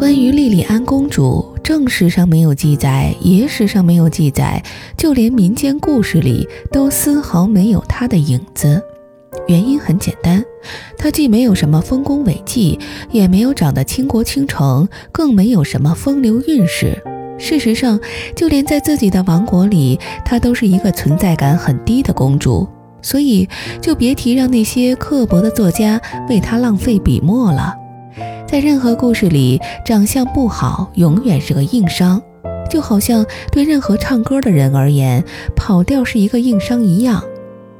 关于莉莉安公主，正史上没有记载，野史上没有记载，就连民间故事里都丝毫没有她的影子。原因很简单，她既没有什么丰功伟绩，也没有长得倾国倾城，更没有什么风流韵事。事实上，就连在自己的王国里，她都是一个存在感很低的公主。所以，就别提让那些刻薄的作家为她浪费笔墨了。在任何故事里，长相不好永远是个硬伤，就好像对任何唱歌的人而言，跑调是一个硬伤一样。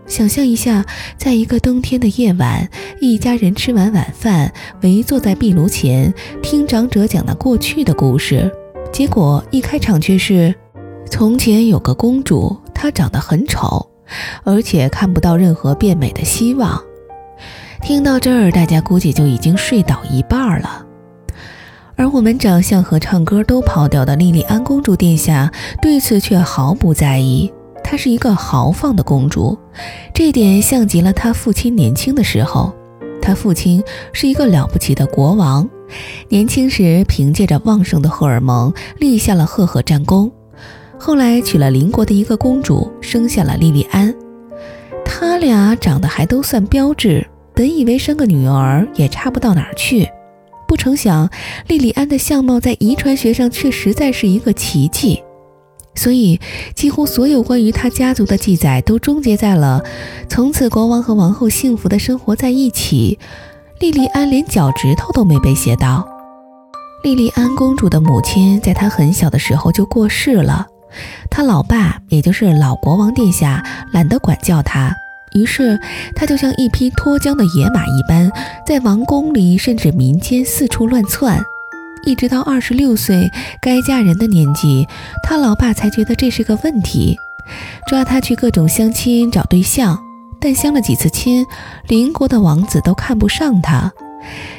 想象一下，在一个冬天的夜晚，一家人吃完晚饭，围坐在壁炉前，听长者讲那过去的故事。结果一开场却是：从前有个公主，她长得很丑，而且看不到任何变美的希望。听到这儿，大家估计就已经睡倒一半了。而我们长相和唱歌都跑调的莉莉安公主殿下，对此却毫不在意。她是一个豪放的公主，这点像极了她父亲年轻的时候。她父亲是一个了不起的国王。年轻时凭借着旺盛的荷尔蒙立下了赫赫战功，后来娶了邻国的一个公主，生下了莉莉安。他俩长得还都算标致，本以为生个女儿也差不到哪儿去，不成想莉莉安的相貌在遗传学上却实在是一个奇迹。所以，几乎所有关于她家族的记载都终结在了从此国王和王后幸福的生活在一起。莉莉安连脚趾头都没被写到。莉莉安公主的母亲在她很小的时候就过世了，她老爸，也就是老国王殿下，懒得管教她，于是她就像一匹脱缰的野马一般，在王宫里甚至民间四处乱窜，一直到二十六岁该嫁人的年纪，她老爸才觉得这是个问题，抓她去各种相亲找对象。但相了几次亲，邻国的王子都看不上她，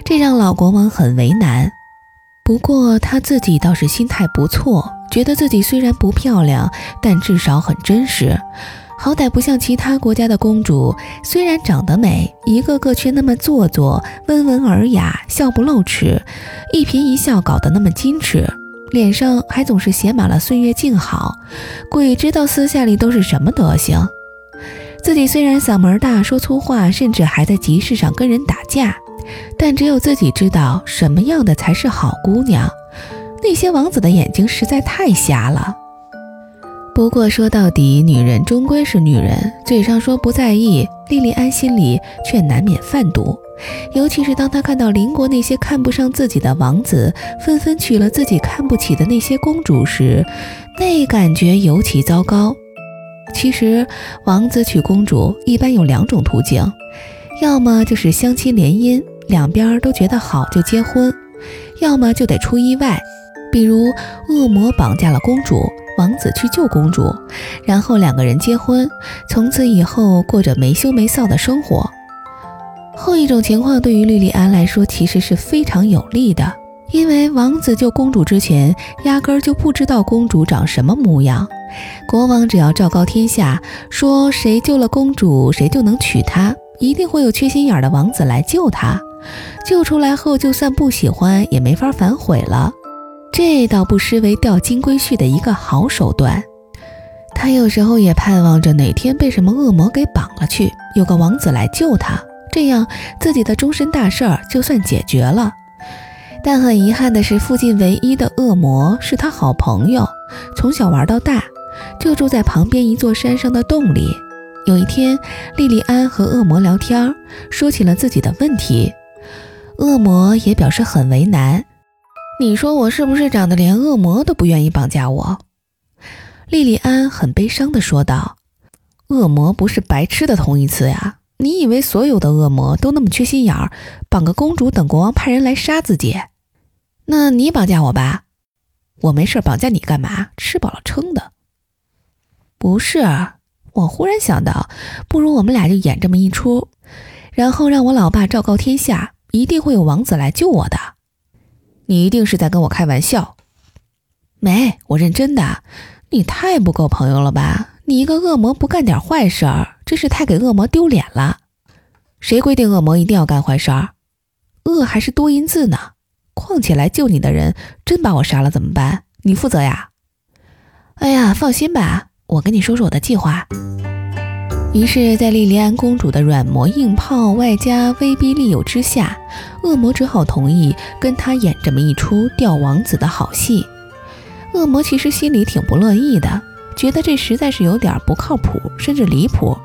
这让老国王很为难。不过他自己倒是心态不错，觉得自己虽然不漂亮，但至少很真实，好歹不像其他国家的公主，虽然长得美，一个个却那么做作、温文尔雅、笑不露齿，一颦一笑搞得那么矜持，脸上还总是写满了岁月静好，鬼知道私下里都是什么德行。自己虽然嗓门大，说粗话，甚至还在集市上跟人打架，但只有自己知道什么样的才是好姑娘。那些王子的眼睛实在太瞎了。不过说到底，女人终归是女人，嘴上说不在意，莉莉安心里却难免犯毒。尤其是当她看到邻国那些看不上自己的王子纷纷娶了自己看不起的那些公主时，那感觉尤其糟糕。其实，王子娶公主一般有两种途径，要么就是相亲联姻，两边都觉得好就结婚；要么就得出意外，比如恶魔绑架了公主，王子去救公主，然后两个人结婚，从此以后过着没羞没臊的生活。后一种情况对于莉莉安来说其实是非常有利的，因为王子救公主之前，压根儿就不知道公主长什么模样。国王只要昭告天下，说谁救了公主，谁就能娶她，一定会有缺心眼的王子来救她。救出来后，就算不喜欢，也没法反悔了。这倒不失为钓金龟婿的一个好手段。他有时候也盼望着哪天被什么恶魔给绑了去，有个王子来救他，这样自己的终身大事儿就算解决了。但很遗憾的是，附近唯一的恶魔是他好朋友，从小玩到大。就住在旁边一座山上的洞里。有一天，莉莉安和恶魔聊天，说起了自己的问题。恶魔也表示很为难。你说我是不是长得连恶魔都不愿意绑架我？莉莉安很悲伤地说道：“恶魔不是白痴的同义词呀！你以为所有的恶魔都那么缺心眼儿，绑个公主等国王派人来杀自己？那你绑架我吧，我没事绑架你干嘛？吃饱了撑的。”不是，我忽然想到，不如我们俩就演这么一出，然后让我老爸昭告天下，一定会有王子来救我的。你一定是在跟我开玩笑。没，我认真的。你太不够朋友了吧？你一个恶魔不干点坏事儿，真是太给恶魔丢脸了。谁规定恶魔一定要干坏事儿？恶还是多音字呢？况且来救你的人真把我杀了怎么办？你负责呀！哎呀，放心吧，我跟你说说我的计划。于是，在莉莉安公主的软磨硬泡外加威逼利诱之下，恶魔只好同意跟他演这么一出钓王子的好戏。恶魔其实心里挺不乐意的，觉得这实在是有点不靠谱，甚至离谱，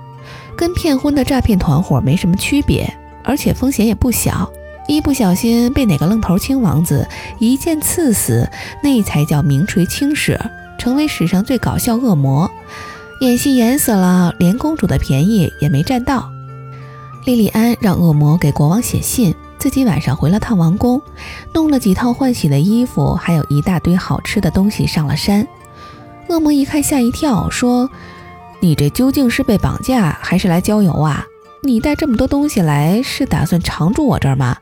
跟骗婚的诈骗团伙没什么区别，而且风险也不小。一不小心被哪个愣头青王子一剑刺死，那才叫名垂青史，成为史上最搞笑恶魔。演戏演死了，连公主的便宜也没占到。莉莉安让恶魔给国王写信，自己晚上回了趟王宫，弄了几套换洗的衣服，还有一大堆好吃的东西上了山。恶魔一看吓一跳，说：“你这究竟是被绑架还是来郊游啊？你带这么多东西来，是打算常住我这儿吗？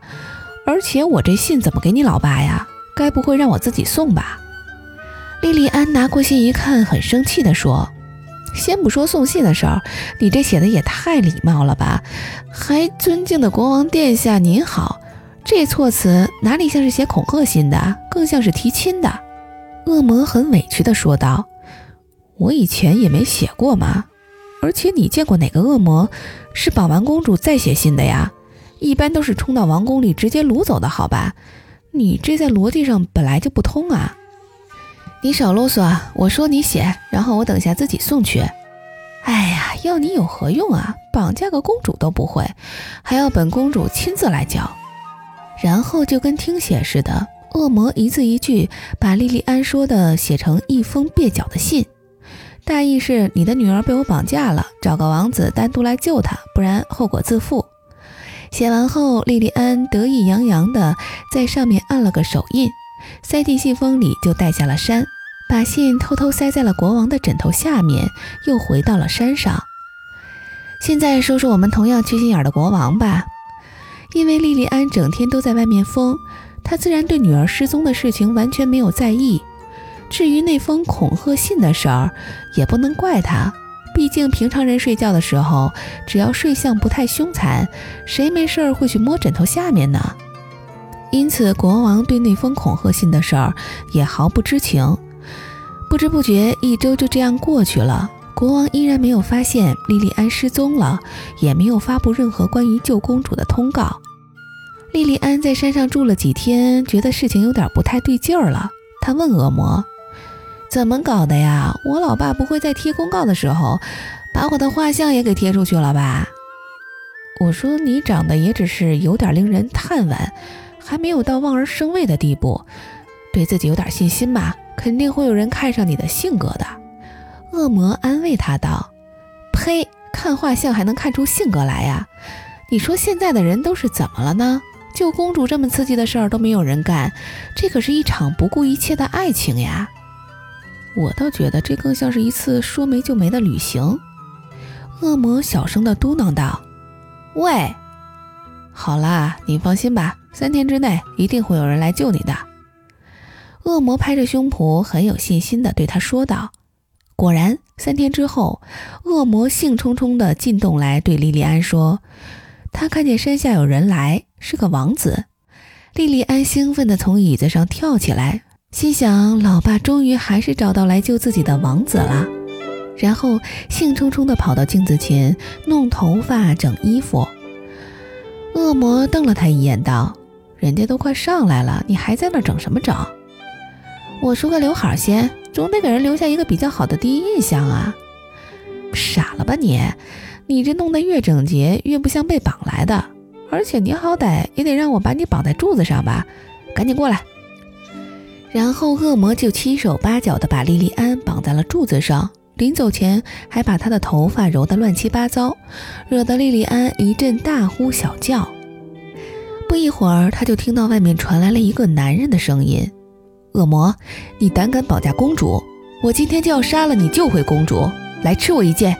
而且我这信怎么给你老爸呀？该不会让我自己送吧？”莉莉安拿过信一看，很生气地说。先不说送信的事儿，你这写的也太礼貌了吧？还尊敬的国王殿下您好，这措辞哪里像是写恐吓信的，更像是提亲的。恶魔很委屈地说道：“我以前也没写过嘛，而且你见过哪个恶魔是绑完公主再写信的呀？一般都是冲到王宫里直接掳走的，好吧？你这在逻辑上本来就不通啊！”你少啰嗦，我说你写，然后我等下自己送去。哎呀，要你有何用啊？绑架个公主都不会，还要本公主亲自来教。然后就跟听写似的，恶魔一字一句把莉莉安说的写成一封蹩脚的信，大意是你的女儿被我绑架了，找个王子单独来救她，不然后果自负。写完后，莉莉安得意洋洋地在上面按了个手印，塞进信封里，就带下了山。把信偷偷塞在了国王的枕头下面，又回到了山上。现在说说我们同样缺心眼的国王吧。因为莉莉安整天都在外面疯，他自然对女儿失踪的事情完全没有在意。至于那封恐吓信的事儿，也不能怪他，毕竟平常人睡觉的时候，只要睡相不太凶残，谁没事儿会去摸枕头下面呢？因此，国王对那封恐吓信的事儿也毫不知情。不知不觉，一周就这样过去了。国王依然没有发现莉莉安失踪了，也没有发布任何关于救公主的通告。莉莉安在山上住了几天，觉得事情有点不太对劲儿了。她问恶魔：“怎么搞的呀？我老爸不会在贴公告的时候，把我的画像也给贴出去了吧？”我说：“你长得也只是有点令人叹惋，还没有到望而生畏的地步，对自己有点信心吧。”肯定会有人看上你的性格的，恶魔安慰他道：“呸！看画像还能看出性格来呀？你说现在的人都是怎么了呢？救公主这么刺激的事儿都没有人干，这可是一场不顾一切的爱情呀！我倒觉得这更像是一次说没就没的旅行。”恶魔小声地嘟囔道：“喂，好啦，你放心吧，三天之内一定会有人来救你的。”恶魔拍着胸脯，很有信心地对他说道：“果然，三天之后，恶魔兴冲冲地进洞来，对莉莉安说：‘他看见山下有人来，是个王子。’莉莉安兴奋地从椅子上跳起来，心想：老爸终于还是找到来救自己的王子了。然后兴冲冲地跑到镜子前，弄头发、整衣服。恶魔瞪了他一眼，道：‘人家都快上来了，你还在那整什么整？’”我梳个刘海先，总得给人留下一个比较好的第一印象啊！傻了吧你？你这弄得越整洁，越不像被绑来的。而且你好歹也得让我把你绑在柱子上吧？赶紧过来！然后恶魔就七手八脚地把莉莉安绑在了柱子上，临走前还把她的头发揉得乱七八糟，惹得莉莉安一阵大呼小叫。不一会儿，他就听到外面传来了一个男人的声音。恶魔，你胆敢绑架公主，我今天就要杀了你，救回公主，来吃我一剑！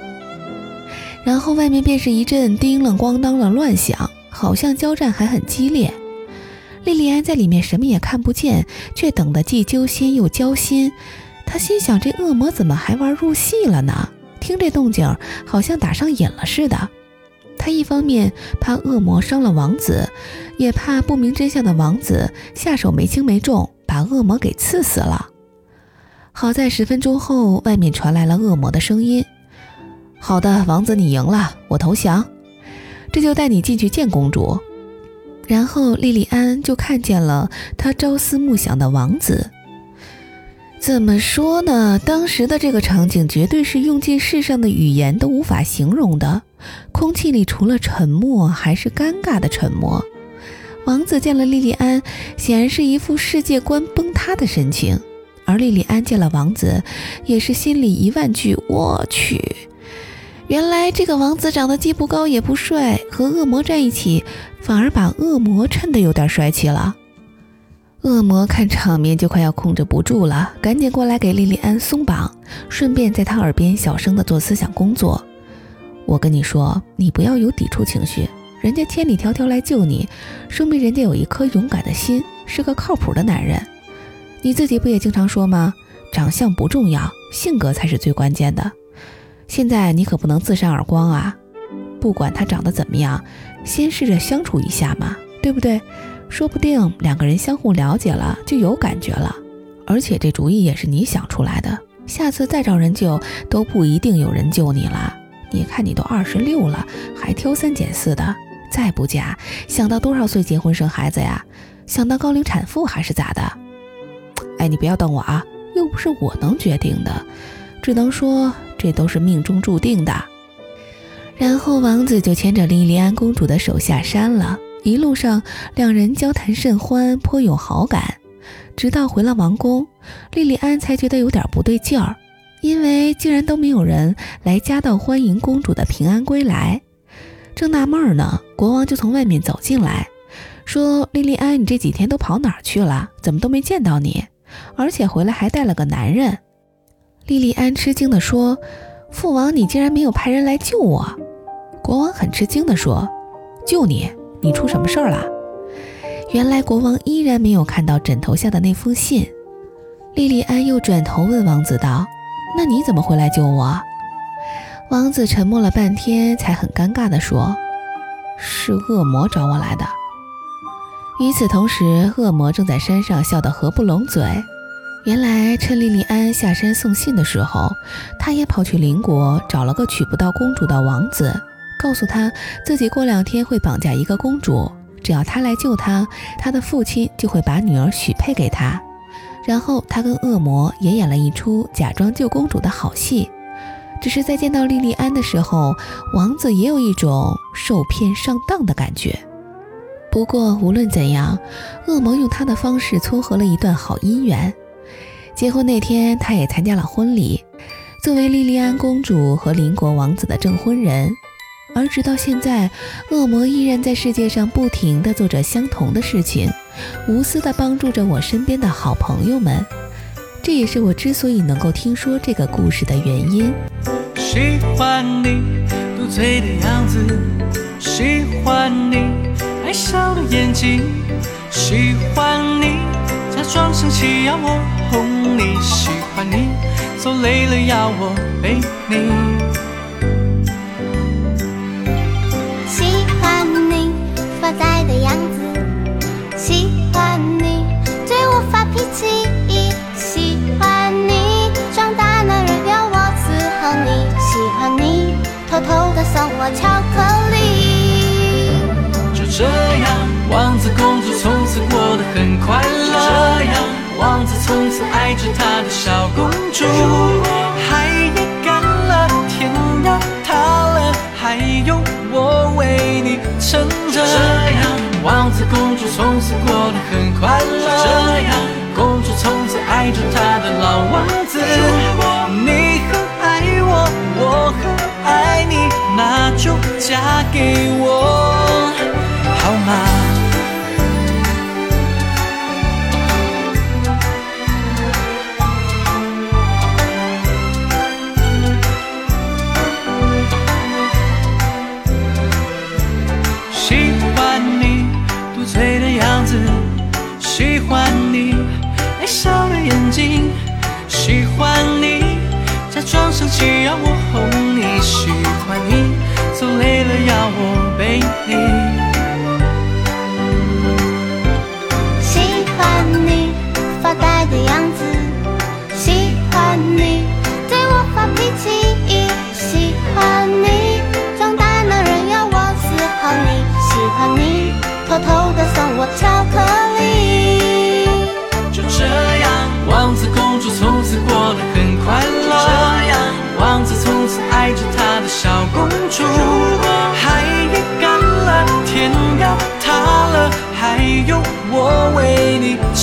然后外面便是一阵叮啷咣当的乱响，好像交战还很激烈。莉莉安在里面什么也看不见，却等得既揪心又焦心。她心想：这恶魔怎么还玩入戏了呢？听这动静，好像打上瘾了似的。她一方面怕恶魔伤了王子，也怕不明真相的王子下手没轻没重，把恶魔给刺死了。好在十分钟后，外面传来了恶魔的声音：“好的，王子，你赢了，我投降。这就带你进去见公主。”然后莉莉安就看见了她朝思暮想的王子。怎么说呢？当时的这个场景绝对是用尽世上的语言都无法形容的，空气里除了沉默还是尴尬的沉默。王子见了莉莉安，显然是一副世界观崩塌的神情，而莉莉安见了王子，也是心里一万句“我去”。原来这个王子长得既不高也不帅，和恶魔在一起，反而把恶魔衬得有点帅气了。恶魔看场面就快要控制不住了，赶紧过来给莉莉安松绑，顺便在她耳边小声的做思想工作。我跟你说，你不要有抵触情绪，人家千里迢迢来救你，说明人家有一颗勇敢的心，是个靠谱的男人。你自己不也经常说吗？长相不重要，性格才是最关键的。现在你可不能自扇耳光啊！不管他长得怎么样，先试着相处一下嘛，对不对？说不定两个人相互了解了，就有感觉了。而且这主意也是你想出来的，下次再找人救都不一定有人救你了。你看你都二十六了，还挑三拣四的，再不嫁，想到多少岁结婚生孩子呀？想当高龄产妇还是咋的？哎，你不要瞪我啊，又不是我能决定的，只能说这都是命中注定的。然后王子就牵着莉莉安公主的手下山了。一路上，两人交谈甚欢，颇有好感。直到回了王宫，莉莉安才觉得有点不对劲儿，因为竟然都没有人来夹道欢迎公主的平安归来。正纳闷呢，国王就从外面走进来，说：“莉莉安，你这几天都跑哪儿去了？怎么都没见到你？而且回来还带了个男人。”莉莉安吃惊地说：“父王，你竟然没有派人来救我？”国王很吃惊地说：“救你？”你出什么事儿了？原来国王依然没有看到枕头下的那封信。莉莉安又转头问王子道：“那你怎么会来救我？”王子沉默了半天，才很尴尬地说：“是恶魔找我来的。”与此同时，恶魔正在山上笑得合不拢嘴。原来趁莉莉安下山送信的时候，他也跑去邻国找了个娶不到公主的王子。告诉他自己过两天会绑架一个公主，只要他来救他，他的父亲就会把女儿许配给他。然后他跟恶魔也演了一出假装救公主的好戏。只是在见到莉莉安的时候，王子也有一种受骗上当的感觉。不过无论怎样，恶魔用他的方式撮合了一段好姻缘。结婚那天，他也参加了婚礼，作为莉莉安公主和邻国王子的证婚人。而直到现在，恶魔依然在世界上不停地做着相同的事情，无私地帮助着我身边的好朋友们。这也是我之所以能够听说这个故事的原因。喜欢你嘟嘴的样子，喜欢你爱笑的眼睛，喜欢你假装生气要我哄你，喜欢你走累了要我背你。很快乐。这样，王子从此爱着他的小公主。海也干了，天也塌了，还有我为你撑着。这样王子公主从此过得很喜欢你，假装生气要我哄你，喜欢你，走累了要我。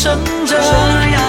生者。